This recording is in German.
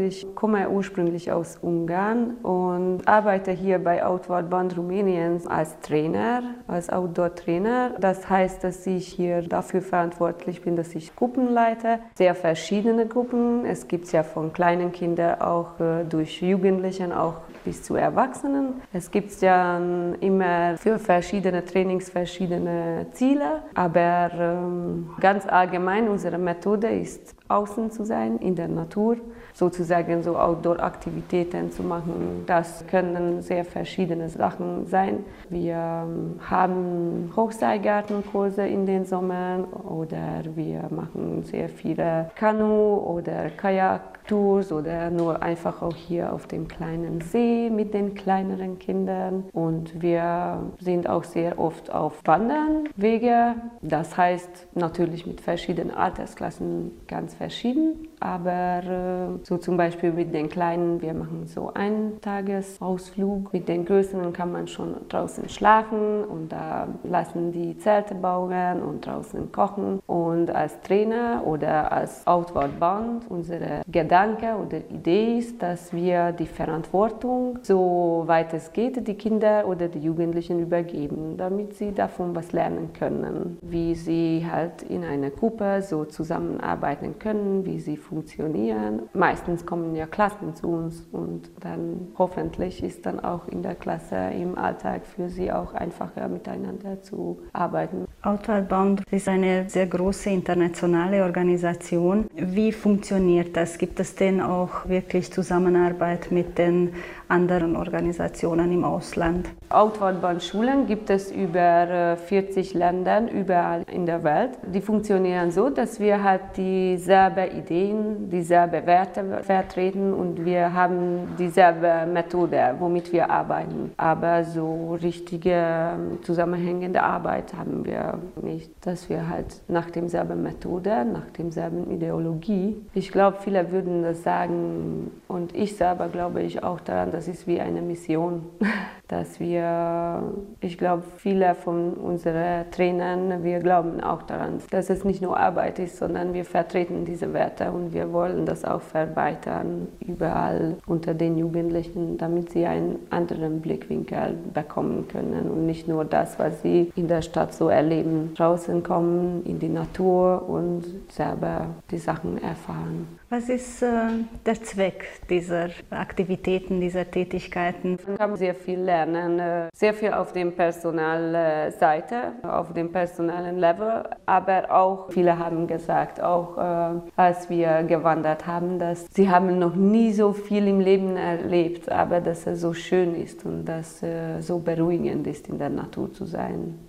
Ich komme ursprünglich aus Ungarn und arbeite hier bei Outward Band Rumäniens als Trainer, als Outdoor-Trainer. Das heißt, dass ich hier dafür verantwortlich bin, dass ich Gruppen leite. Sehr verschiedene Gruppen. Es gibt ja von kleinen Kindern auch äh, durch Jugendlichen auch bis zu Erwachsenen. Es gibt ja immer für verschiedene Trainings verschiedene Ziele, aber ähm, ganz allgemein unsere Methode ist außen zu sein, in der Natur, sozusagen so Outdoor-Aktivitäten zu machen. Das können sehr verschiedene Sachen sein. Wir ähm, haben Hochseilgartenkurse in den Sommern oder wir machen sehr viele Kanu- oder Kajak-Tours oder nur einfach auch hier auf dem kleinen See mit den kleineren Kindern. Und wir sind auch sehr oft auf Wandernwege. Das heißt natürlich mit verschiedenen Altersklassen ganz verschieden, aber äh, so zum Beispiel mit den Kleinen, wir machen so einen Tagesausflug. Mit den Größeren kann man schon draußen schlafen und da lassen die Zelte bauen und draußen kochen. Und als Trainer oder als Outward Band, unsere Gedanke oder Idee ist, dass wir die Verantwortung, so weit es geht, die Kinder oder die Jugendlichen übergeben, damit sie davon was lernen können, wie sie halt in einer Gruppe so zusammenarbeiten können, wie sie funktionieren. Meistens kommen ja Klassen zu uns und dann hoffentlich ist dann auch in der Klasse im Alltag für sie auch einfacher miteinander zu arbeiten. Outward Bound ist eine sehr große internationale Organisation. Wie funktioniert das? Gibt es denn auch wirklich Zusammenarbeit mit den anderen Organisationen im Ausland? Outward Schulen gibt es über 40 äh, Ländern überall in der Welt. Die funktionieren so, dass wir halt dieselbe Ideen, dieselbe Werte vertreten und wir haben dieselbe Methode, womit wir arbeiten. Aber so richtige ähm, zusammenhängende Arbeit haben wir nicht, dass wir halt nach demselben Methode, nach demselben Ideologie. Ich glaube, viele würden das sagen und ich selber glaube ich auch daran, das ist wie eine Mission, dass wir, ich glaube, viele von unseren Trainern, wir glauben auch daran, dass es nicht nur Arbeit ist, sondern wir vertreten diese Werte und wir wollen das auch verbreitern überall unter den Jugendlichen, damit sie einen anderen Blickwinkel bekommen können und nicht nur das, was sie in der Stadt so erleben Leben draußen kommen, in die Natur und selber die Sachen erfahren. Was ist äh, der Zweck dieser Aktivitäten, dieser Tätigkeiten? Man kann sehr viel lernen, äh, sehr viel auf der Personalseite, auf dem personalen Level, aber auch viele haben gesagt, auch äh, als wir gewandert haben, dass sie haben noch nie so viel im Leben erlebt, aber dass es so schön ist und dass es so beruhigend ist, in der Natur zu sein.